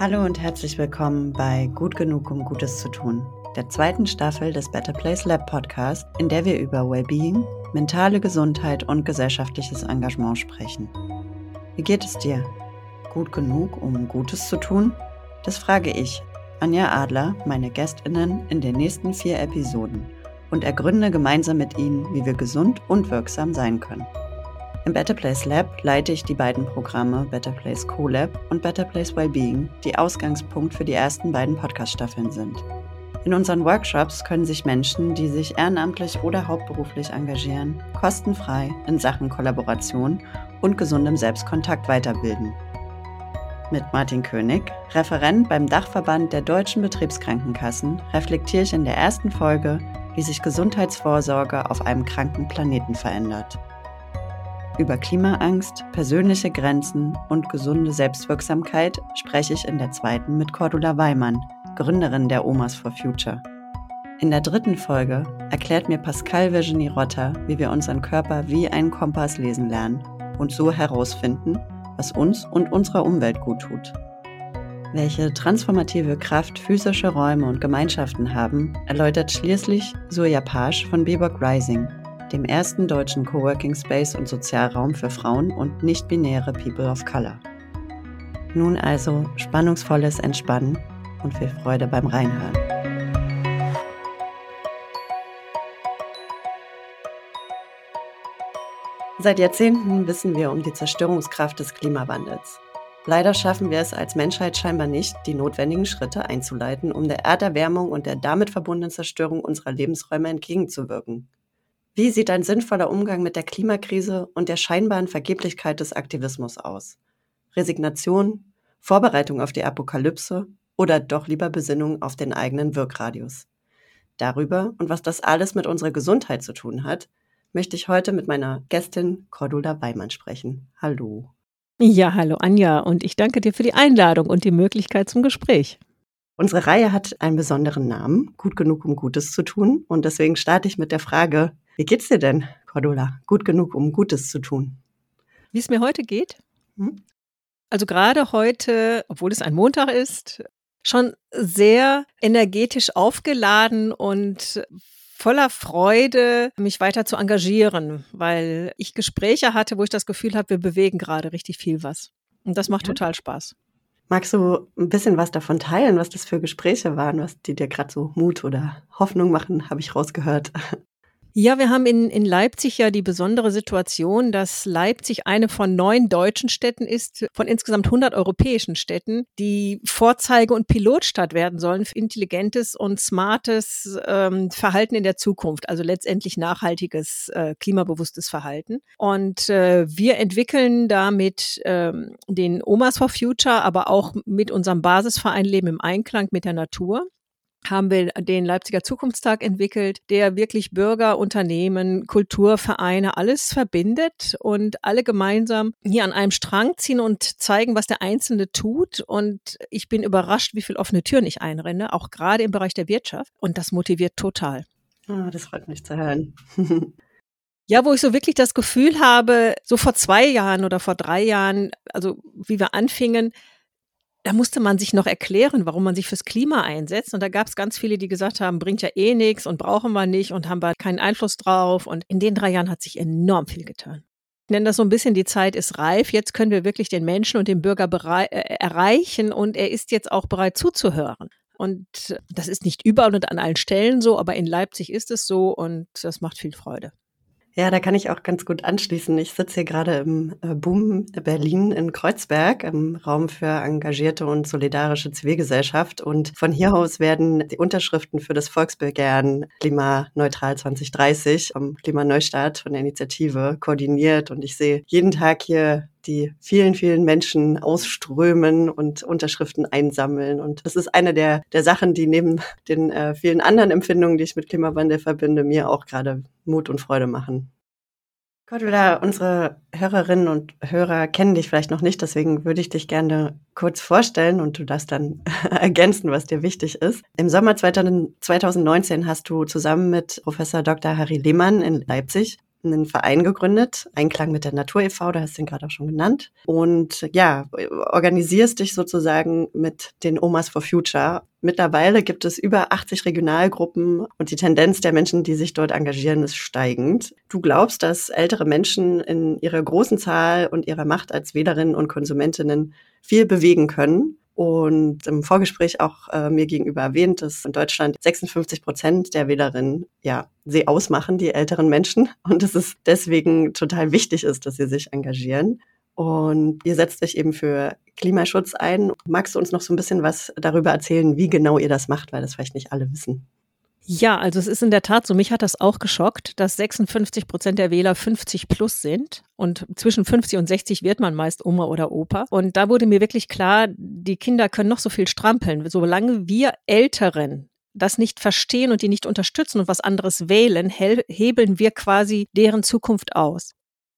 Hallo und herzlich willkommen bei Gut genug, um Gutes zu tun, der zweiten Staffel des Better Place Lab Podcast, in der wir über Wellbeing, mentale Gesundheit und gesellschaftliches Engagement sprechen. Wie geht es dir? Gut genug, um Gutes zu tun? Das frage ich, Anja Adler, meine Gästinnen in den nächsten vier Episoden und ergründe gemeinsam mit ihnen, wie wir gesund und wirksam sein können. Im Better Place Lab leite ich die beiden Programme Better Place CoLab und Better Place Wellbeing, die Ausgangspunkt für die ersten beiden Podcast-Staffeln sind. In unseren Workshops können sich Menschen, die sich ehrenamtlich oder hauptberuflich engagieren, kostenfrei in Sachen Kollaboration und gesundem Selbstkontakt weiterbilden. Mit Martin König, Referent beim Dachverband der deutschen Betriebskrankenkassen, reflektiere ich in der ersten Folge, wie sich Gesundheitsvorsorge auf einem kranken Planeten verändert. Über Klimaangst, persönliche Grenzen und gesunde Selbstwirksamkeit spreche ich in der zweiten mit Cordula Weimann, Gründerin der Omas for Future. In der dritten Folge erklärt mir Pascal Virginie Rotter, wie wir unseren Körper wie einen Kompass lesen lernen und so herausfinden, was uns und unserer Umwelt gut tut. Welche transformative Kraft physische Räume und Gemeinschaften haben, erläutert schließlich Surya Pasch von Bebok Rising, dem ersten deutschen Coworking Space und Sozialraum für Frauen und nicht-binäre People of Color. Nun also spannungsvolles Entspannen und viel Freude beim Reinhören. Seit Jahrzehnten wissen wir um die Zerstörungskraft des Klimawandels. Leider schaffen wir es als Menschheit scheinbar nicht, die notwendigen Schritte einzuleiten, um der Erderwärmung und der damit verbundenen Zerstörung unserer Lebensräume entgegenzuwirken. Wie sieht ein sinnvoller Umgang mit der Klimakrise und der scheinbaren Vergeblichkeit des Aktivismus aus? Resignation, Vorbereitung auf die Apokalypse oder doch lieber Besinnung auf den eigenen Wirkradius? Darüber und was das alles mit unserer Gesundheit zu tun hat, möchte ich heute mit meiner Gästin Cordula Weimann sprechen. Hallo. Ja, hallo Anja und ich danke dir für die Einladung und die Möglichkeit zum Gespräch. Unsere Reihe hat einen besonderen Namen, gut genug, um Gutes zu tun. Und deswegen starte ich mit der Frage, wie geht's dir denn, Cordula? Gut genug, um Gutes zu tun? Wie es mir heute geht? Hm? Also gerade heute, obwohl es ein Montag ist, schon sehr energetisch aufgeladen und voller Freude, mich weiter zu engagieren, weil ich Gespräche hatte, wo ich das Gefühl habe, wir bewegen gerade richtig viel was. Und das macht ja. total Spaß. Magst du ein bisschen was davon teilen, was das für Gespräche waren, was die dir gerade so Mut oder Hoffnung machen, habe ich rausgehört. Ja, wir haben in, in Leipzig ja die besondere Situation, dass Leipzig eine von neun deutschen Städten ist, von insgesamt 100 europäischen Städten, die Vorzeige- und Pilotstadt werden sollen für intelligentes und smartes ähm, Verhalten in der Zukunft, also letztendlich nachhaltiges, äh, klimabewusstes Verhalten. Und äh, wir entwickeln damit ähm, den Omas for Future, aber auch mit unserem Basisverein Leben im Einklang mit der Natur haben wir den Leipziger Zukunftstag entwickelt, der wirklich Bürger, Unternehmen, Kulturvereine, alles verbindet und alle gemeinsam hier an einem Strang ziehen und zeigen, was der Einzelne tut. Und ich bin überrascht, wie viele offene Türen ich einrenne, auch gerade im Bereich der Wirtschaft. Und das motiviert total. Oh, das freut mich zu hören. Ja, wo ich so wirklich das Gefühl habe, so vor zwei Jahren oder vor drei Jahren, also wie wir anfingen, da musste man sich noch erklären, warum man sich fürs Klima einsetzt. Und da gab es ganz viele, die gesagt haben, bringt ja eh nichts und brauchen wir nicht und haben wir keinen Einfluss drauf. Und in den drei Jahren hat sich enorm viel getan. Ich nenne das so ein bisschen, die Zeit ist reif. Jetzt können wir wirklich den Menschen und den Bürger äh, erreichen und er ist jetzt auch bereit zuzuhören. Und das ist nicht überall und an allen Stellen so, aber in Leipzig ist es so und das macht viel Freude. Ja, da kann ich auch ganz gut anschließen. Ich sitze hier gerade im äh, Boom Berlin in Kreuzberg, im Raum für engagierte und solidarische Zivilgesellschaft. Und von hier aus werden die Unterschriften für das Volksbegehren Klimaneutral 2030 vom Klimaneustart von der Initiative koordiniert. Und ich sehe jeden Tag hier die vielen, vielen Menschen ausströmen und Unterschriften einsammeln. Und das ist eine der, der Sachen, die neben den äh, vielen anderen Empfindungen, die ich mit Klimawandel verbinde, mir auch gerade Mut und Freude machen. Cordula, unsere Hörerinnen und Hörer kennen dich vielleicht noch nicht, deswegen würde ich dich gerne kurz vorstellen und du darfst dann ergänzen, was dir wichtig ist. Im Sommer 2019 hast du zusammen mit Professor Dr. Harry Lehmann in Leipzig einen Verein gegründet, Einklang mit der Natur e.V., da hast du ihn gerade auch schon genannt. Und ja, organisierst dich sozusagen mit den Omas for Future. Mittlerweile gibt es über 80 Regionalgruppen und die Tendenz der Menschen, die sich dort engagieren, ist steigend. Du glaubst, dass ältere Menschen in ihrer großen Zahl und ihrer Macht als Wählerinnen und Konsumentinnen viel bewegen können und im Vorgespräch auch äh, mir gegenüber erwähnt, dass in Deutschland 56 Prozent der Wählerinnen ja sie ausmachen, die älteren Menschen, und dass es deswegen total wichtig ist, dass sie sich engagieren. Und ihr setzt euch eben für Klimaschutz ein. Magst du uns noch so ein bisschen was darüber erzählen, wie genau ihr das macht, weil das vielleicht nicht alle wissen? Ja, also es ist in der Tat so, mich hat das auch geschockt, dass 56 Prozent der Wähler 50 plus sind und zwischen 50 und 60 wird man meist Oma oder Opa. Und da wurde mir wirklich klar, die Kinder können noch so viel strampeln, solange wir Älteren das nicht verstehen und die nicht unterstützen und was anderes wählen, hebeln wir quasi deren Zukunft aus.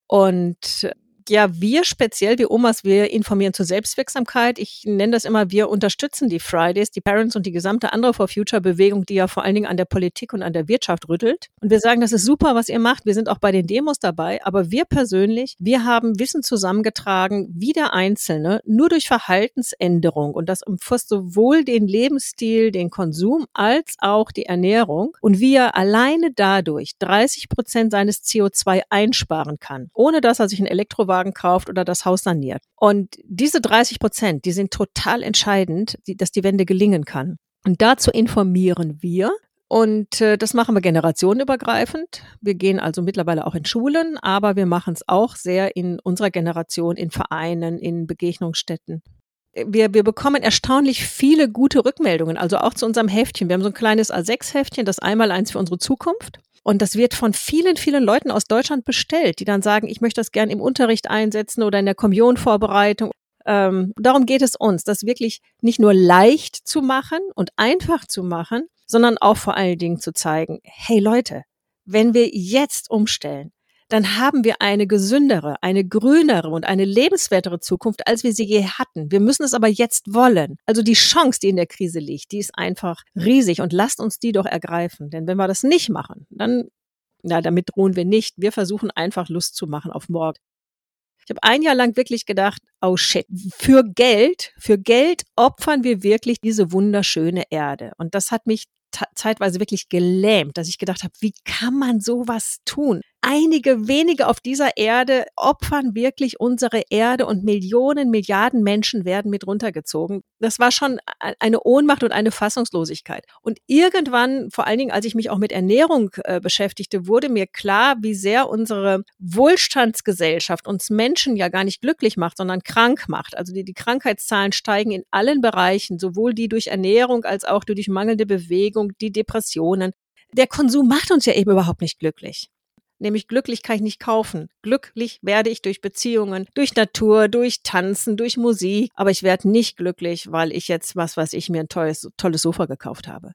Und ja, wir speziell, wir Omas, wir informieren zur Selbstwirksamkeit. Ich nenne das immer, wir unterstützen die Fridays, die Parents und die gesamte andere For Future Bewegung, die ja vor allen Dingen an der Politik und an der Wirtschaft rüttelt. Und wir sagen, das ist super, was ihr macht. Wir sind auch bei den Demos dabei. Aber wir persönlich, wir haben Wissen zusammengetragen, wie der Einzelne, nur durch Verhaltensänderung. Und das umfasst sowohl den Lebensstil, den Konsum, als auch die Ernährung. Und wie er alleine dadurch 30 Prozent seines CO2 einsparen kann, ohne dass er sich ein Elektrowagen Wohnwagen kauft oder das Haus saniert. Und diese 30 Prozent, die sind total entscheidend, dass die Wende gelingen kann. Und dazu informieren wir. Und äh, das machen wir generationenübergreifend. Wir gehen also mittlerweile auch in Schulen, aber wir machen es auch sehr in unserer Generation, in Vereinen, in Begegnungsstätten wir, wir bekommen erstaunlich viele gute Rückmeldungen, also auch zu unserem Heftchen. Wir haben so ein kleines A6-Heftchen, das einmal eins für unsere Zukunft. Und das wird von vielen, vielen Leuten aus Deutschland bestellt, die dann sagen, ich möchte das gern im Unterricht einsetzen oder in der Kommunionvorbereitung. Ähm, darum geht es uns, das wirklich nicht nur leicht zu machen und einfach zu machen, sondern auch vor allen Dingen zu zeigen, hey Leute, wenn wir jetzt umstellen, dann haben wir eine gesündere, eine grünere und eine lebenswertere Zukunft, als wir sie je hatten. Wir müssen es aber jetzt wollen. Also die Chance, die in der Krise liegt, die ist einfach riesig und lasst uns die doch ergreifen. Denn wenn wir das nicht machen, dann, na, damit drohen wir nicht. Wir versuchen einfach Lust zu machen auf morgen. Ich habe ein Jahr lang wirklich gedacht, oh shit, für Geld, für Geld opfern wir wirklich diese wunderschöne Erde. Und das hat mich zeitweise wirklich gelähmt, dass ich gedacht habe, wie kann man sowas tun? Einige wenige auf dieser Erde opfern wirklich unsere Erde und Millionen, Milliarden Menschen werden mit runtergezogen. Das war schon eine Ohnmacht und eine Fassungslosigkeit. Und irgendwann, vor allen Dingen, als ich mich auch mit Ernährung äh, beschäftigte, wurde mir klar, wie sehr unsere Wohlstandsgesellschaft uns Menschen ja gar nicht glücklich macht, sondern krank macht. Also die, die Krankheitszahlen steigen in allen Bereichen, sowohl die durch Ernährung als auch durch mangelnde Bewegung, die Depressionen. Der Konsum macht uns ja eben überhaupt nicht glücklich nämlich glücklich kann ich nicht kaufen. Glücklich werde ich durch Beziehungen, durch Natur, durch Tanzen, durch Musik, aber ich werde nicht glücklich, weil ich jetzt, was weiß ich, mir ein tolles, tolles Sofa gekauft habe.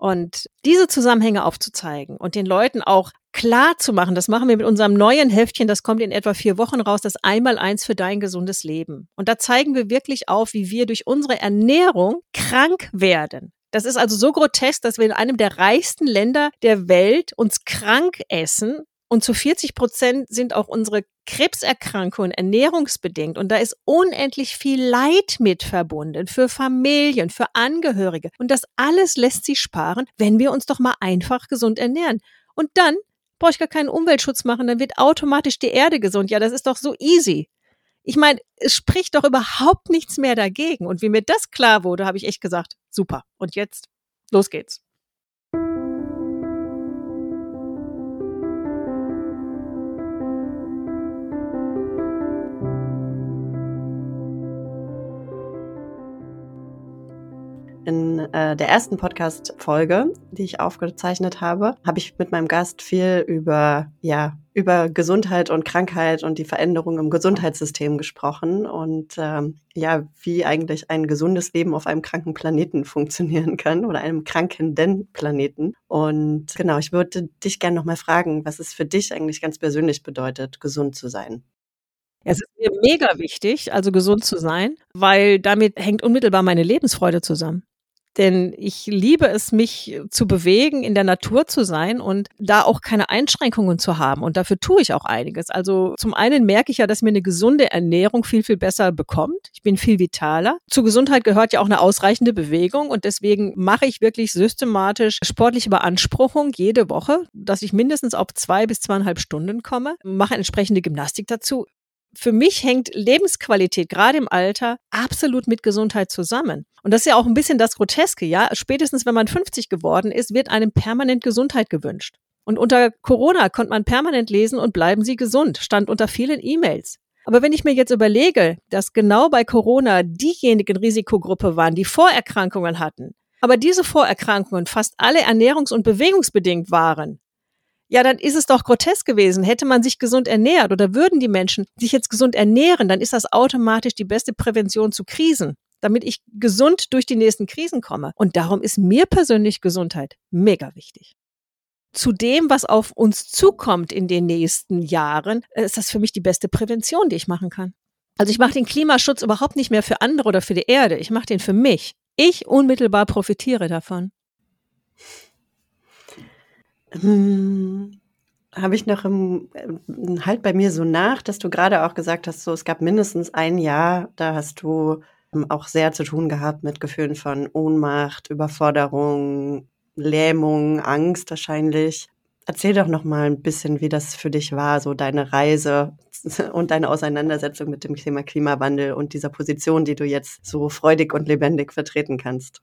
Und diese Zusammenhänge aufzuzeigen und den Leuten auch klar zu machen, das machen wir mit unserem neuen Heftchen, das kommt in etwa vier Wochen raus, das einmal eins für dein gesundes Leben. Und da zeigen wir wirklich auf, wie wir durch unsere Ernährung krank werden. Das ist also so grotesk, dass wir in einem der reichsten Länder der Welt uns krank essen und zu 40 Prozent sind auch unsere Krebserkrankungen ernährungsbedingt. Und da ist unendlich viel Leid mit verbunden für Familien, für Angehörige. Und das alles lässt sich sparen, wenn wir uns doch mal einfach gesund ernähren. Und dann brauche ich gar keinen Umweltschutz machen, dann wird automatisch die Erde gesund. Ja, das ist doch so easy. Ich meine, es spricht doch überhaupt nichts mehr dagegen. Und wie mir das klar wurde, habe ich echt gesagt, super. Und jetzt, los geht's. Äh, der ersten Podcast-Folge, die ich aufgezeichnet habe, habe ich mit meinem Gast viel über, ja, über Gesundheit und Krankheit und die Veränderung im Gesundheitssystem gesprochen und ähm, ja, wie eigentlich ein gesundes Leben auf einem kranken Planeten funktionieren kann oder einem krankenden Planeten. Und genau, ich würde dich gerne nochmal fragen, was es für dich eigentlich ganz persönlich bedeutet, gesund zu sein. Es ist mir mega wichtig, also gesund zu sein, weil damit hängt unmittelbar meine Lebensfreude zusammen. Denn ich liebe es, mich zu bewegen, in der Natur zu sein und da auch keine Einschränkungen zu haben. Und dafür tue ich auch einiges. Also zum einen merke ich ja, dass mir eine gesunde Ernährung viel, viel besser bekommt. Ich bin viel vitaler. Zur Gesundheit gehört ja auch eine ausreichende Bewegung. Und deswegen mache ich wirklich systematisch sportliche Beanspruchung jede Woche, dass ich mindestens auf zwei bis zweieinhalb Stunden komme, mache entsprechende Gymnastik dazu für mich hängt Lebensqualität gerade im Alter absolut mit Gesundheit zusammen. Und das ist ja auch ein bisschen das Groteske, ja. Spätestens wenn man 50 geworden ist, wird einem permanent Gesundheit gewünscht. Und unter Corona konnte man permanent lesen und bleiben Sie gesund, stand unter vielen E-Mails. Aber wenn ich mir jetzt überlege, dass genau bei Corona diejenigen Risikogruppe waren, die Vorerkrankungen hatten, aber diese Vorerkrankungen fast alle ernährungs- und bewegungsbedingt waren, ja, dann ist es doch grotesk gewesen. Hätte man sich gesund ernährt oder würden die Menschen sich jetzt gesund ernähren, dann ist das automatisch die beste Prävention zu Krisen, damit ich gesund durch die nächsten Krisen komme. Und darum ist mir persönlich Gesundheit mega wichtig. Zu dem, was auf uns zukommt in den nächsten Jahren, äh, ist das für mich die beste Prävention, die ich machen kann. Also ich mache den Klimaschutz überhaupt nicht mehr für andere oder für die Erde. Ich mache den für mich. Ich unmittelbar profitiere davon. Hm, Habe ich noch im, halt bei mir so nach, dass du gerade auch gesagt hast, so es gab mindestens ein Jahr, da hast du ähm, auch sehr zu tun gehabt mit Gefühlen von Ohnmacht, Überforderung, Lähmung, Angst wahrscheinlich. Erzähl doch noch mal ein bisschen, wie das für dich war, so deine Reise und deine Auseinandersetzung mit dem Thema Klimawandel und dieser Position, die du jetzt so freudig und lebendig vertreten kannst.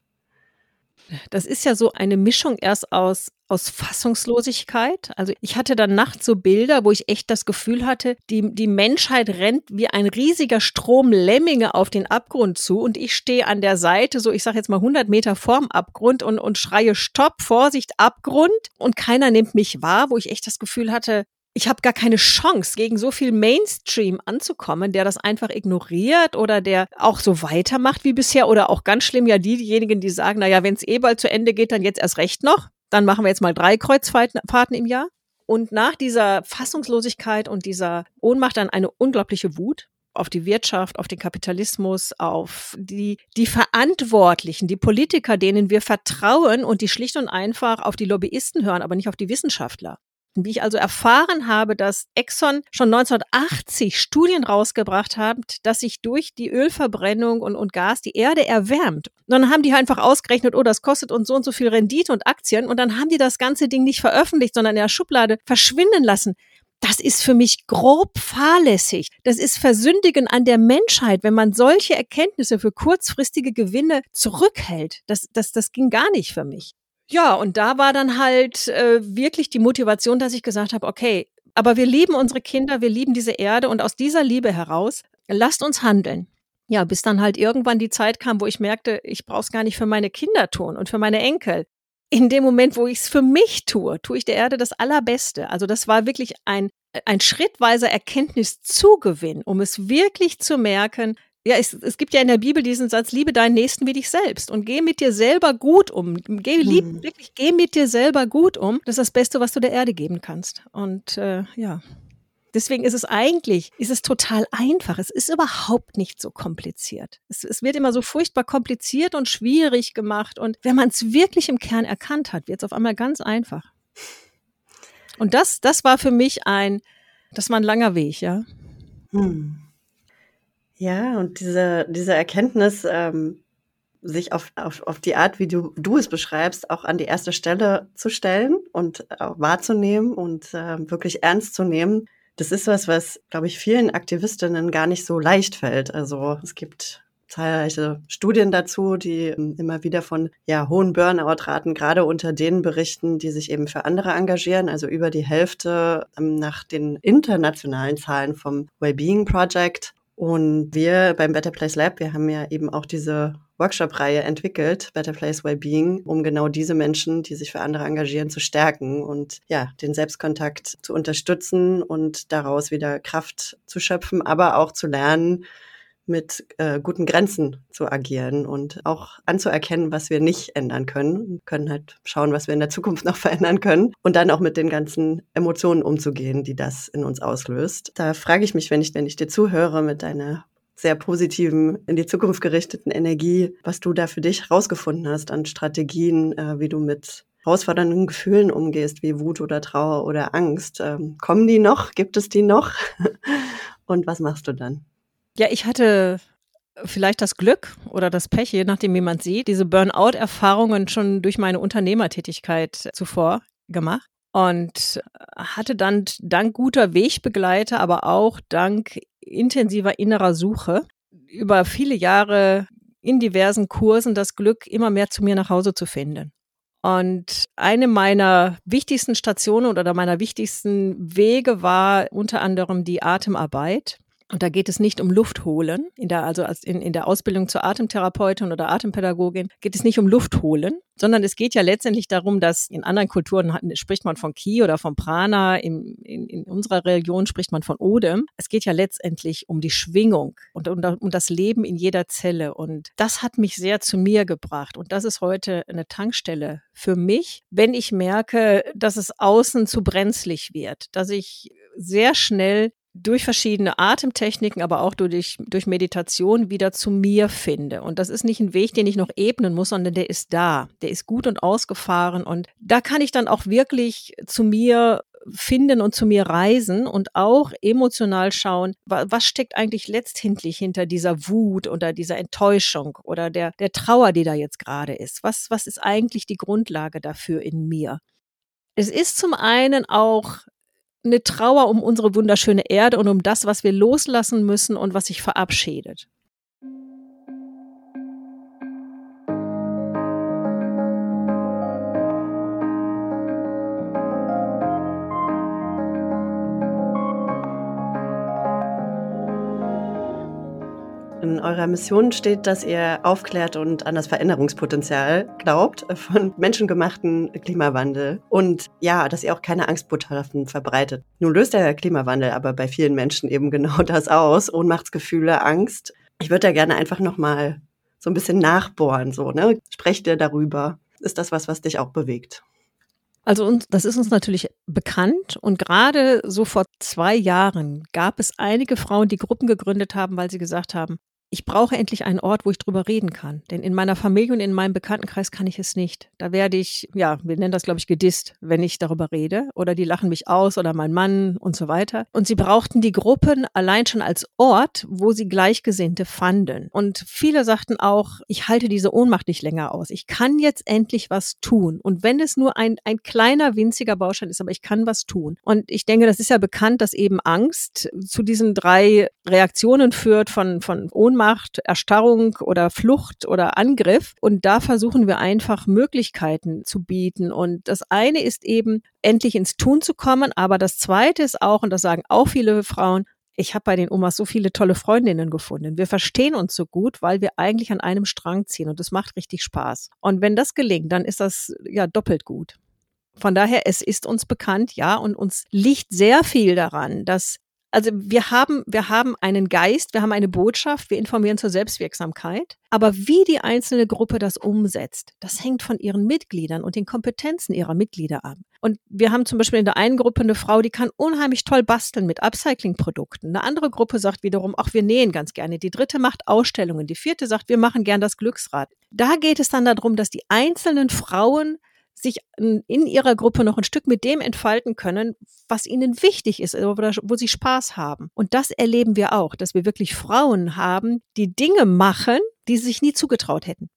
Das ist ja so eine Mischung erst aus, aus Fassungslosigkeit. Also ich hatte dann nachts so Bilder, wo ich echt das Gefühl hatte, die, die Menschheit rennt wie ein riesiger Strom Lemminge auf den Abgrund zu und ich stehe an der Seite, so ich sage jetzt mal 100 Meter vorm Abgrund und, und schreie Stopp, Vorsicht, Abgrund und keiner nimmt mich wahr, wo ich echt das Gefühl hatte, ich habe gar keine Chance, gegen so viel Mainstream anzukommen, der das einfach ignoriert oder der auch so weitermacht wie bisher oder auch ganz schlimm ja die, diejenigen, die sagen, naja, wenn es eh bald zu Ende geht, dann jetzt erst recht noch. Dann machen wir jetzt mal drei Kreuzfahrten im Jahr. Und nach dieser Fassungslosigkeit und dieser Ohnmacht dann eine unglaubliche Wut auf die Wirtschaft, auf den Kapitalismus, auf die, die Verantwortlichen, die Politiker, denen wir vertrauen und die schlicht und einfach auf die Lobbyisten hören, aber nicht auf die Wissenschaftler. Wie ich also erfahren habe, dass Exxon schon 1980 Studien rausgebracht hat, dass sich durch die Ölverbrennung und, und Gas die Erde erwärmt. Und dann haben die halt einfach ausgerechnet, oh, das kostet uns so und so viel Rendite und Aktien. Und dann haben die das ganze Ding nicht veröffentlicht, sondern in der Schublade verschwinden lassen. Das ist für mich grob fahrlässig. Das ist Versündigen an der Menschheit, wenn man solche Erkenntnisse für kurzfristige Gewinne zurückhält. Das, das, das ging gar nicht für mich. Ja, und da war dann halt äh, wirklich die Motivation, dass ich gesagt habe, okay, aber wir lieben unsere Kinder, wir lieben diese Erde und aus dieser Liebe heraus, lasst uns handeln. Ja, bis dann halt irgendwann die Zeit kam, wo ich merkte, ich brauche es gar nicht für meine Kinder tun und für meine Enkel. In dem Moment, wo ich es für mich tue, tue ich der Erde das Allerbeste. Also das war wirklich ein, ein schrittweiser Erkenntniszugewinn, um es wirklich zu merken, ja, es, es gibt ja in der Bibel diesen Satz, liebe deinen Nächsten wie dich selbst und geh mit dir selber gut um. Geh, lieb, hm. wirklich, geh mit dir selber gut um. Das ist das Beste, was du der Erde geben kannst. Und äh, ja, Deswegen ist es eigentlich, ist es total einfach. Es ist überhaupt nicht so kompliziert. Es, es wird immer so furchtbar kompliziert und schwierig gemacht. Und wenn man es wirklich im Kern erkannt hat, wird es auf einmal ganz einfach. Und das, das war für mich ein, das war ein langer Weg, ja. Hm. Ja, und diese, diese Erkenntnis, ähm, sich auf, auf, auf die Art, wie du, du es beschreibst, auch an die erste Stelle zu stellen und äh, wahrzunehmen und äh, wirklich ernst zu nehmen, das ist was, was, glaube ich, vielen Aktivistinnen gar nicht so leicht fällt. Also es gibt zahlreiche Studien dazu, die ähm, immer wieder von ja, hohen Burnout-Raten gerade unter denen berichten, die sich eben für andere engagieren. Also über die Hälfte ähm, nach den internationalen Zahlen vom Wellbeing Project und wir beim Better Place Lab, wir haben ja eben auch diese Workshop-Reihe entwickelt, Better Place Wellbeing, um genau diese Menschen, die sich für andere engagieren, zu stärken und ja, den Selbstkontakt zu unterstützen und daraus wieder Kraft zu schöpfen, aber auch zu lernen, mit äh, guten Grenzen zu agieren und auch anzuerkennen, was wir nicht ändern können. Wir können halt schauen, was wir in der Zukunft noch verändern können und dann auch mit den ganzen Emotionen umzugehen, die das in uns auslöst. Da frage ich mich, wenn ich, wenn ich dir zuhöre mit deiner sehr positiven, in die Zukunft gerichteten Energie, was du da für dich herausgefunden hast an Strategien, äh, wie du mit herausfordernden Gefühlen umgehst, wie Wut oder Trauer oder Angst. Ähm, kommen die noch? Gibt es die noch? Und was machst du dann? Ja, ich hatte vielleicht das Glück oder das Pech, je nachdem, wie man sieht, diese Burnout-Erfahrungen schon durch meine Unternehmertätigkeit zuvor gemacht und hatte dann dank guter Wegbegleiter, aber auch dank intensiver innerer Suche über viele Jahre in diversen Kursen das Glück, immer mehr zu mir nach Hause zu finden. Und eine meiner wichtigsten Stationen oder meiner wichtigsten Wege war unter anderem die Atemarbeit. Und da geht es nicht um Luft holen. In der, also in, in der Ausbildung zur Atemtherapeutin oder Atempädagogin geht es nicht um Luft holen, sondern es geht ja letztendlich darum, dass in anderen Kulturen spricht man von Ki oder von Prana, in, in, in unserer Religion spricht man von Odem. Es geht ja letztendlich um die Schwingung und um, um das Leben in jeder Zelle. Und das hat mich sehr zu mir gebracht. Und das ist heute eine Tankstelle für mich, wenn ich merke, dass es außen zu brenzlig wird, dass ich sehr schnell durch verschiedene Atemtechniken, aber auch durch, durch Meditation wieder zu mir finde. Und das ist nicht ein Weg, den ich noch ebnen muss, sondern der ist da. Der ist gut und ausgefahren. Und da kann ich dann auch wirklich zu mir finden und zu mir reisen und auch emotional schauen, was steckt eigentlich letztendlich hinter dieser Wut oder dieser Enttäuschung oder der, der Trauer, die da jetzt gerade ist. Was, was ist eigentlich die Grundlage dafür in mir? Es ist zum einen auch eine Trauer um unsere wunderschöne Erde und um das, was wir loslassen müssen und was sich verabschiedet. Eurer Mission steht, dass ihr aufklärt und an das Veränderungspotenzial glaubt von menschengemachten Klimawandel und ja, dass ihr auch keine Angstbotschaften verbreitet. Nun löst der Klimawandel aber bei vielen Menschen eben genau das aus, Ohnmachtsgefühle, Angst. Ich würde da gerne einfach noch mal so ein bisschen nachbohren, so, ne? Sprecht ihr darüber? Ist das was, was dich auch bewegt? Also uns, das ist uns natürlich bekannt und gerade so vor zwei Jahren gab es einige Frauen, die Gruppen gegründet haben, weil sie gesagt haben, ich brauche endlich einen Ort, wo ich drüber reden kann. Denn in meiner Familie und in meinem Bekanntenkreis kann ich es nicht. Da werde ich, ja, wir nennen das, glaube ich, gedisst, wenn ich darüber rede. Oder die lachen mich aus oder mein Mann und so weiter. Und sie brauchten die Gruppen allein schon als Ort, wo sie Gleichgesinnte fanden. Und viele sagten auch, ich halte diese Ohnmacht nicht länger aus. Ich kann jetzt endlich was tun. Und wenn es nur ein, ein kleiner, winziger Baustein ist, aber ich kann was tun. Und ich denke, das ist ja bekannt, dass eben Angst zu diesen drei Reaktionen führt von, von Ohnmacht Ohnmacht, Erstarrung oder Flucht oder Angriff. Und da versuchen wir einfach Möglichkeiten zu bieten. Und das eine ist eben, endlich ins Tun zu kommen. Aber das zweite ist auch, und das sagen auch viele Frauen, ich habe bei den Omas so viele tolle Freundinnen gefunden. Wir verstehen uns so gut, weil wir eigentlich an einem Strang ziehen und es macht richtig Spaß. Und wenn das gelingt, dann ist das ja doppelt gut. Von daher, es ist uns bekannt, ja, und uns liegt sehr viel daran, dass also wir haben, wir haben einen Geist, wir haben eine Botschaft, wir informieren zur Selbstwirksamkeit. Aber wie die einzelne Gruppe das umsetzt, das hängt von ihren Mitgliedern und den Kompetenzen ihrer Mitglieder ab. Und wir haben zum Beispiel in der einen Gruppe eine Frau, die kann unheimlich toll basteln mit Upcycling-Produkten. Eine andere Gruppe sagt wiederum, auch wir nähen ganz gerne. Die dritte macht Ausstellungen. Die vierte sagt, wir machen gern das Glücksrad. Da geht es dann darum, dass die einzelnen Frauen sich in ihrer Gruppe noch ein Stück mit dem entfalten können, was ihnen wichtig ist oder wo sie Spaß haben. Und das erleben wir auch, dass wir wirklich Frauen haben, die Dinge machen, die sie sich nie zugetraut hätten.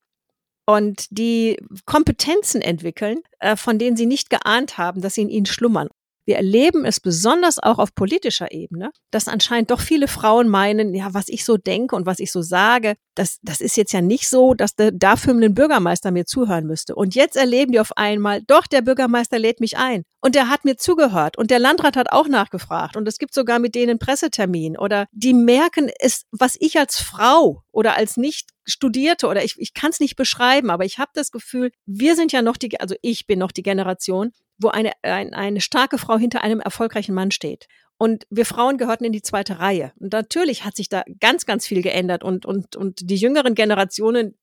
Und die Kompetenzen entwickeln, äh, von denen sie nicht geahnt haben, dass sie in ihnen schlummern. Wir erleben es besonders auch auf politischer Ebene, dass anscheinend doch viele Frauen meinen, ja, was ich so denke und was ich so sage, das, das ist jetzt ja nicht so, dass der dafür ein Bürgermeister mir zuhören müsste. Und jetzt erleben die auf einmal, doch, der Bürgermeister lädt mich ein. Und der hat mir zugehört. Und der Landrat hat auch nachgefragt. Und es gibt sogar mit denen Pressetermin. Oder die merken es, was ich als Frau oder als nicht Studierte oder ich, ich kann es nicht beschreiben, aber ich habe das Gefühl, wir sind ja noch die, also ich bin noch die Generation, wo eine, ein, eine starke Frau hinter einem erfolgreichen Mann steht. Und wir Frauen gehörten in die zweite Reihe. Und natürlich hat sich da ganz, ganz viel geändert. Und, und, und die jüngeren Generationen,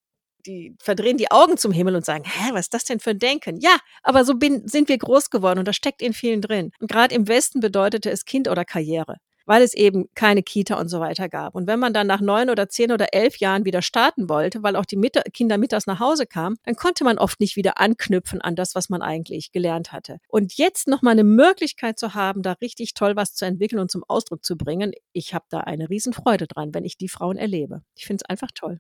die verdrehen die Augen zum Himmel und sagen, hä, was ist das denn für ein Denken? Ja, aber so bin, sind wir groß geworden und das steckt in vielen drin. Und gerade im Westen bedeutete es Kind oder Karriere. Weil es eben keine Kita und so weiter gab. Und wenn man dann nach neun oder zehn oder elf Jahren wieder starten wollte, weil auch die Mittag Kinder mittags nach Hause kamen, dann konnte man oft nicht wieder anknüpfen an das, was man eigentlich gelernt hatte. Und jetzt noch mal eine Möglichkeit zu haben, da richtig toll was zu entwickeln und zum Ausdruck zu bringen, ich habe da eine Riesenfreude dran, wenn ich die Frauen erlebe. Ich finde es einfach toll.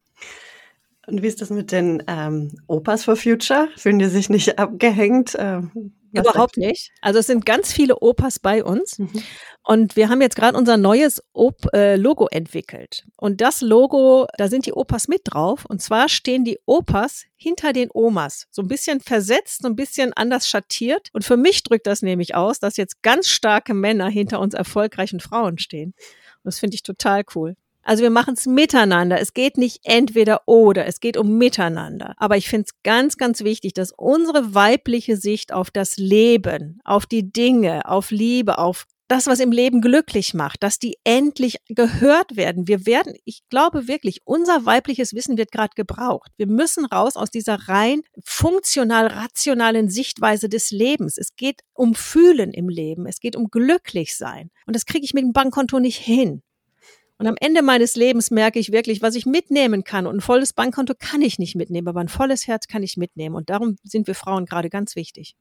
Und wie ist das mit den ähm, Opas for Future? Fühlen die sich nicht abgehängt? Ähm, Überhaupt nicht. Also es sind ganz viele Opas bei uns. Mhm. Und wir haben jetzt gerade unser neues Op äh, Logo entwickelt. Und das Logo, da sind die Opas mit drauf. Und zwar stehen die Opas hinter den Omas. So ein bisschen versetzt, so ein bisschen anders schattiert. Und für mich drückt das nämlich aus, dass jetzt ganz starke Männer hinter uns erfolgreichen Frauen stehen. Und das finde ich total cool. Also wir machen es miteinander. Es geht nicht entweder oder, es geht um miteinander. Aber ich finde es ganz, ganz wichtig, dass unsere weibliche Sicht auf das Leben, auf die Dinge, auf Liebe, auf das, was im Leben glücklich macht, dass die endlich gehört werden. Wir werden, ich glaube wirklich, unser weibliches Wissen wird gerade gebraucht. Wir müssen raus aus dieser rein funktional rationalen Sichtweise des Lebens. Es geht um Fühlen im Leben. Es geht um glücklich sein. Und das kriege ich mit dem Bankkonto nicht hin. Und am Ende meines Lebens merke ich wirklich, was ich mitnehmen kann. Und ein volles Bankkonto kann ich nicht mitnehmen, aber ein volles Herz kann ich mitnehmen. Und darum sind wir Frauen gerade ganz wichtig.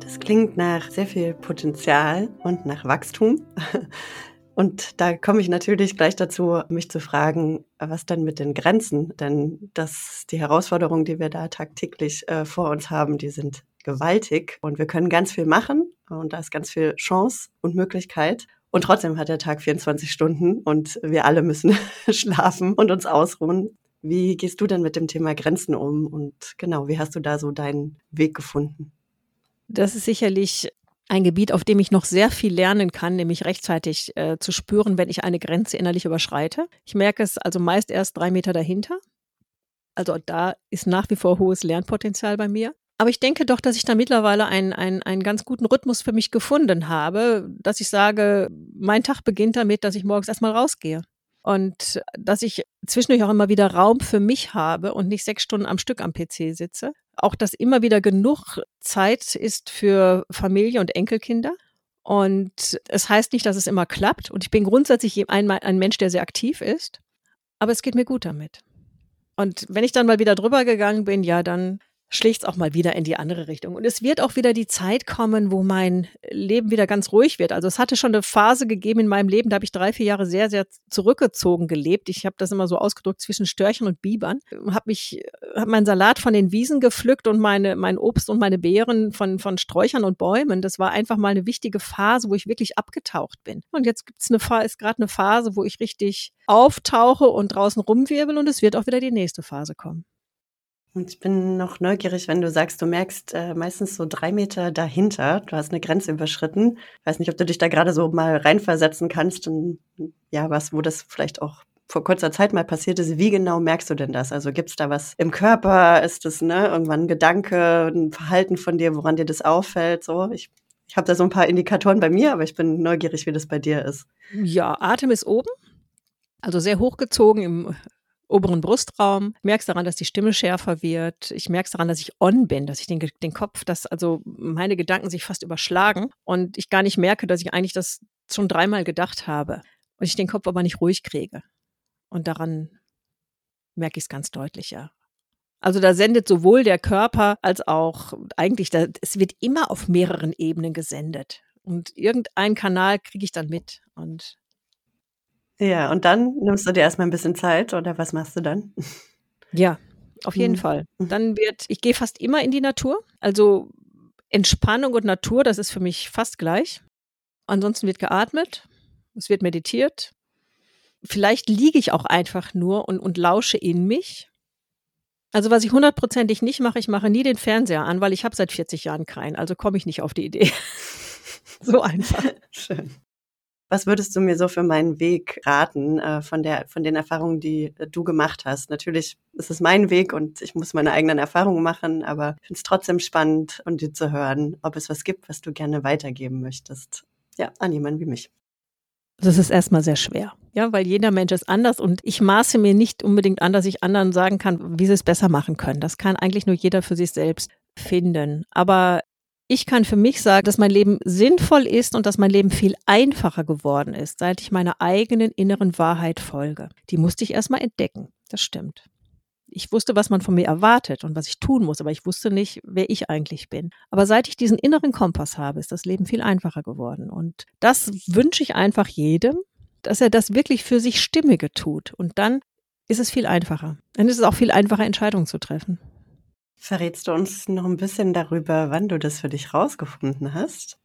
Das klingt nach sehr viel Potenzial und nach Wachstum. Und da komme ich natürlich gleich dazu, mich zu fragen, was denn mit den Grenzen? Denn das, die Herausforderungen, die wir da tagtäglich äh, vor uns haben, die sind gewaltig und wir können ganz viel machen und da ist ganz viel Chance und Möglichkeit. Und trotzdem hat der Tag 24 Stunden und wir alle müssen schlafen und uns ausruhen. Wie gehst du denn mit dem Thema Grenzen um? Und genau, wie hast du da so deinen Weg gefunden? Das ist sicherlich ein Gebiet, auf dem ich noch sehr viel lernen kann, nämlich rechtzeitig äh, zu spüren, wenn ich eine Grenze innerlich überschreite. Ich merke es also meist erst drei Meter dahinter. Also da ist nach wie vor hohes Lernpotenzial bei mir. Aber ich denke doch, dass ich da mittlerweile einen, einen, einen ganz guten Rhythmus für mich gefunden habe, dass ich sage, mein Tag beginnt damit, dass ich morgens erstmal rausgehe. Und dass ich zwischendurch auch immer wieder Raum für mich habe und nicht sechs Stunden am Stück am PC sitze auch, dass immer wieder genug Zeit ist für Familie und Enkelkinder. Und es heißt nicht, dass es immer klappt. Und ich bin grundsätzlich ein, ein Mensch, der sehr aktiv ist. Aber es geht mir gut damit. Und wenn ich dann mal wieder drüber gegangen bin, ja, dann schlägt es auch mal wieder in die andere Richtung. Und es wird auch wieder die Zeit kommen, wo mein Leben wieder ganz ruhig wird. Also es hatte schon eine Phase gegeben in meinem Leben, da habe ich drei, vier Jahre sehr, sehr zurückgezogen gelebt. Ich habe das immer so ausgedrückt zwischen Störchen und Bibern. Habe mich, habe meinen Salat von den Wiesen gepflückt und meine, mein Obst und meine Beeren von, von Sträuchern und Bäumen. Das war einfach mal eine wichtige Phase, wo ich wirklich abgetaucht bin. Und jetzt gibt's eine ist gerade eine Phase, wo ich richtig auftauche und draußen rumwirbel und es wird auch wieder die nächste Phase kommen. Und ich bin noch neugierig, wenn du sagst, du merkst äh, meistens so drei Meter dahinter, du hast eine Grenze überschritten. Ich weiß nicht, ob du dich da gerade so mal reinversetzen kannst und ja, was, wo das vielleicht auch vor kurzer Zeit mal passiert ist. Wie genau merkst du denn das? Also gibt es da was im Körper? Ist das ne, irgendwann ein Gedanke, ein Verhalten von dir, woran dir das auffällt? So, ich, ich habe da so ein paar Indikatoren bei mir, aber ich bin neugierig, wie das bei dir ist. Ja, Atem ist oben. Also sehr hochgezogen im oberen Brustraum. Ich merke daran, dass die Stimme schärfer wird. Ich merke daran, dass ich on bin, dass ich den, den Kopf, dass also meine Gedanken sich fast überschlagen und ich gar nicht merke, dass ich eigentlich das schon dreimal gedacht habe und ich den Kopf aber nicht ruhig kriege. Und daran merke ich es ganz deutlich, ja. Also da sendet sowohl der Körper als auch eigentlich, da, es wird immer auf mehreren Ebenen gesendet. Und irgendeinen Kanal kriege ich dann mit. Und ja, und dann nimmst du dir erstmal ein bisschen Zeit oder was machst du dann? Ja, auf jeden mhm. Fall. Mhm. Dann wird, ich gehe fast immer in die Natur. Also Entspannung und Natur, das ist für mich fast gleich. Ansonsten wird geatmet, es wird meditiert. Vielleicht liege ich auch einfach nur und, und lausche in mich. Also was ich hundertprozentig nicht mache, ich mache nie den Fernseher an, weil ich habe seit 40 Jahren keinen. Also komme ich nicht auf die Idee. so einfach. Schön. Was würdest du mir so für meinen Weg raten äh, von, der, von den Erfahrungen, die äh, du gemacht hast? Natürlich ist es mein Weg und ich muss meine eigenen Erfahrungen machen, aber ich finde es trotzdem spannend, von dir zu hören, ob es was gibt, was du gerne weitergeben möchtest. Ja, an jemanden wie mich. Das ist erstmal sehr schwer. Ja, weil jeder Mensch ist anders und ich maße mir nicht unbedingt an, dass ich anderen sagen kann, wie sie es besser machen können. Das kann eigentlich nur jeder für sich selbst finden. Aber ich kann für mich sagen, dass mein Leben sinnvoll ist und dass mein Leben viel einfacher geworden ist, seit ich meiner eigenen inneren Wahrheit folge. Die musste ich erstmal entdecken. Das stimmt. Ich wusste, was man von mir erwartet und was ich tun muss, aber ich wusste nicht, wer ich eigentlich bin. Aber seit ich diesen inneren Kompass habe, ist das Leben viel einfacher geworden. Und das wünsche ich einfach jedem, dass er das wirklich für sich Stimmige tut. Und dann ist es viel einfacher. Dann ist es auch viel einfacher, Entscheidungen zu treffen. Verrätst du uns noch ein bisschen darüber, wann du das für dich rausgefunden hast?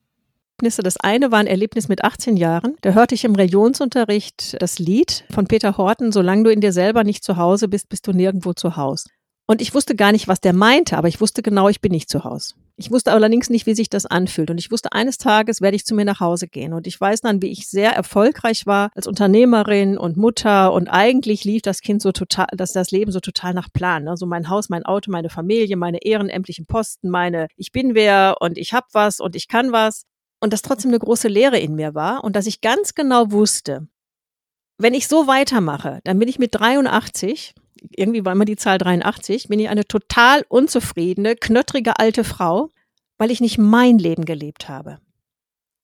Das eine war ein Erlebnis mit 18 Jahren. Da hörte ich im Religionsunterricht das Lied von Peter Horten, solange du in dir selber nicht zu Hause bist, bist du nirgendwo zu Hause. Und ich wusste gar nicht, was der meinte, aber ich wusste genau, ich bin nicht zu Hause. Ich wusste allerdings nicht, wie sich das anfühlt. Und ich wusste, eines Tages werde ich zu mir nach Hause gehen. Und ich weiß dann, wie ich sehr erfolgreich war als Unternehmerin und Mutter. Und eigentlich lief das Kind so total, dass das Leben so total nach Plan. Also mein Haus, mein Auto, meine Familie, meine ehrenämtlichen Posten, meine Ich bin wer und ich hab was und ich kann was. Und das trotzdem eine große Lehre in mir war. Und dass ich ganz genau wusste, wenn ich so weitermache, dann bin ich mit 83 irgendwie war immer die Zahl 83, bin ich eine total unzufriedene, knöttrige alte Frau, weil ich nicht mein Leben gelebt habe,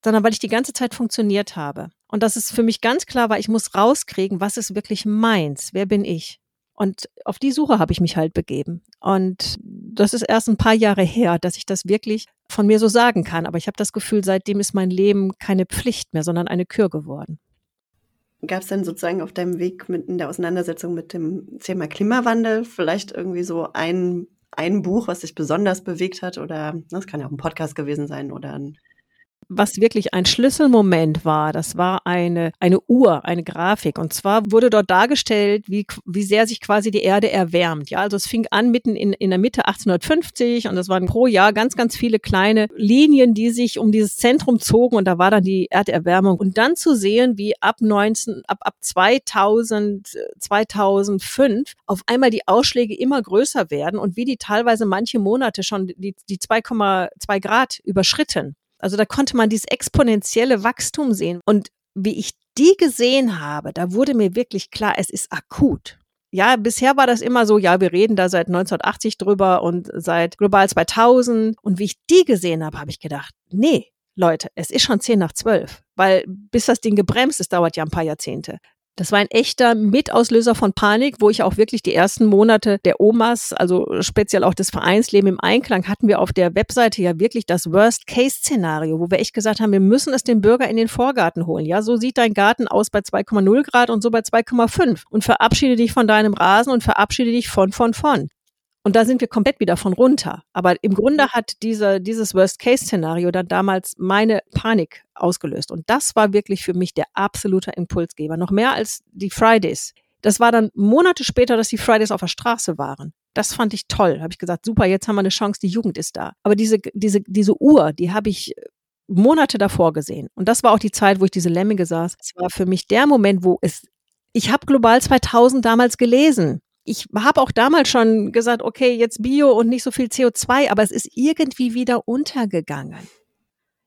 sondern weil ich die ganze Zeit funktioniert habe. Und dass es für mich ganz klar war, ich muss rauskriegen, was ist wirklich meins, wer bin ich. Und auf die Suche habe ich mich halt begeben. Und das ist erst ein paar Jahre her, dass ich das wirklich von mir so sagen kann. Aber ich habe das Gefühl, seitdem ist mein Leben keine Pflicht mehr, sondern eine Kür geworden. Gab es denn sozusagen auf deinem Weg mit in der Auseinandersetzung mit dem Thema Klimawandel vielleicht irgendwie so ein, ein Buch, was dich besonders bewegt hat? Oder das kann ja auch ein Podcast gewesen sein oder ein was wirklich ein Schlüsselmoment war, das war eine, eine Uhr, eine Grafik. Und zwar wurde dort dargestellt, wie, wie sehr sich quasi die Erde erwärmt. Ja, also es fing an mitten in, in der Mitte 1850 und das waren pro Jahr ganz, ganz viele kleine Linien, die sich um dieses Zentrum zogen und da war dann die Erderwärmung. Und dann zu sehen, wie ab 19, ab, ab 2000, 2005 auf einmal die Ausschläge immer größer werden und wie die teilweise manche Monate schon die, die 2,2 Grad überschritten. Also da konnte man dieses exponentielle Wachstum sehen. Und wie ich die gesehen habe, da wurde mir wirklich klar, es ist akut. Ja, bisher war das immer so, ja, wir reden da seit 1980 drüber und seit Global 2000. Und wie ich die gesehen habe, habe ich gedacht, nee, Leute, es ist schon 10 nach 12. Weil bis das Ding gebremst ist, dauert ja ein paar Jahrzehnte. Das war ein echter Mitauslöser von Panik, wo ich auch wirklich die ersten Monate der Omas, also speziell auch das Vereinsleben im Einklang, hatten wir auf der Webseite ja wirklich das Worst-Case-Szenario, wo wir echt gesagt haben, wir müssen es dem Bürger in den Vorgarten holen. Ja, so sieht dein Garten aus bei 2,0 Grad und so bei 2,5 und verabschiede dich von deinem Rasen und verabschiede dich von, von, von. Und da sind wir komplett wieder von runter. Aber im Grunde mhm. hat diese, dieses Worst-Case-Szenario dann damals meine Panik ausgelöst. Und das war wirklich für mich der absolute Impulsgeber. Noch mehr als die Fridays. Das war dann Monate später, dass die Fridays auf der Straße waren. Das fand ich toll. Habe ich gesagt, super, jetzt haben wir eine Chance, die Jugend ist da. Aber diese, diese, diese Uhr, die habe ich Monate davor gesehen. Und das war auch die Zeit, wo ich diese Lemmige saß. Es war für mich der Moment, wo es, ich habe Global 2000 damals gelesen ich habe auch damals schon gesagt, okay, jetzt Bio und nicht so viel CO2, aber es ist irgendwie wieder untergegangen.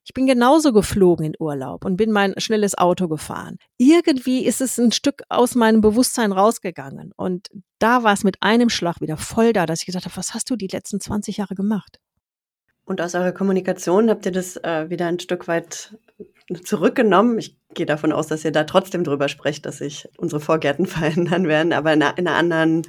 Ich bin genauso geflogen in Urlaub und bin mein schnelles Auto gefahren. Irgendwie ist es ein Stück aus meinem Bewusstsein rausgegangen. Und da war es mit einem Schlag wieder voll da, dass ich gesagt habe, was hast du die letzten 20 Jahre gemacht? Und aus eurer Kommunikation habt ihr das äh, wieder ein Stück weit zurückgenommen. Ich gehe davon aus, dass ihr da trotzdem drüber sprecht, dass sich unsere Vorgärten verändern werden, aber in einer, in einer anderen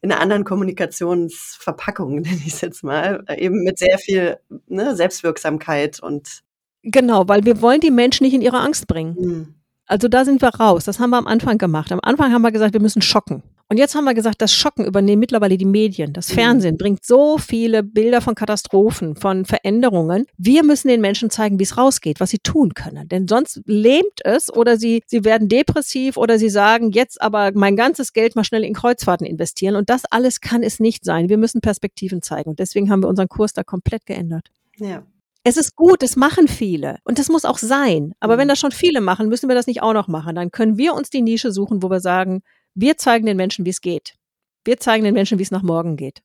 in einer anderen Kommunikationsverpackung, nenne ich es jetzt mal, äh, eben mit sehr viel ne, Selbstwirksamkeit und Genau, weil wir wollen die Menschen nicht in ihre Angst bringen. Mhm. Also da sind wir raus. Das haben wir am Anfang gemacht. Am Anfang haben wir gesagt, wir müssen schocken. Und jetzt haben wir gesagt, das Schocken übernehmen mittlerweile die Medien. Das mhm. Fernsehen bringt so viele Bilder von Katastrophen, von Veränderungen. Wir müssen den Menschen zeigen, wie es rausgeht, was sie tun können. Denn sonst lähmt es oder sie, sie werden depressiv oder sie sagen, jetzt aber mein ganzes Geld mal schnell in Kreuzfahrten investieren. Und das alles kann es nicht sein. Wir müssen Perspektiven zeigen. Und deswegen haben wir unseren Kurs da komplett geändert. Ja. Es ist gut, es machen viele. Und das muss auch sein. Aber wenn mhm. das schon viele machen, müssen wir das nicht auch noch machen. Dann können wir uns die Nische suchen, wo wir sagen, wir zeigen den Menschen, wie es geht. Wir zeigen den Menschen, wie es nach morgen geht.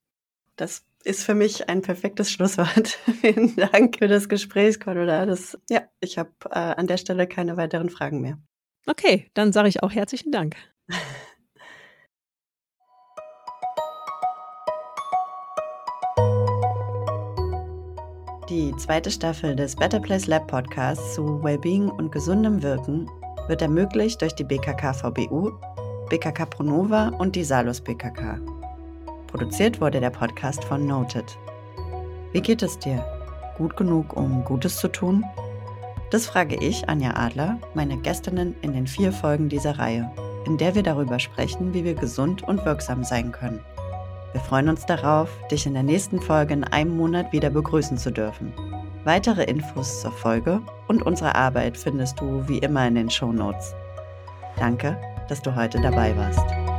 Das ist für mich ein perfektes Schlusswort. Vielen Dank für das Gespräch, Cordula. Das, ja, ich habe äh, an der Stelle keine weiteren Fragen mehr. Okay, dann sage ich auch herzlichen Dank. Die zweite Staffel des Better Place Lab Podcasts zu Wellbeing und gesundem Wirken wird ermöglicht durch die BKK VBU, BKK Pronova und die Salus BKK. Produziert wurde der Podcast von Noted. Wie geht es dir? Gut genug, um Gutes zu tun? Das frage ich, Anja Adler, meine Gästinnen in den vier Folgen dieser Reihe, in der wir darüber sprechen, wie wir gesund und wirksam sein können. Wir freuen uns darauf, dich in der nächsten Folge in einem Monat wieder begrüßen zu dürfen. Weitere Infos zur Folge und unsere Arbeit findest du wie immer in den Show Notes. Danke, dass du heute dabei warst.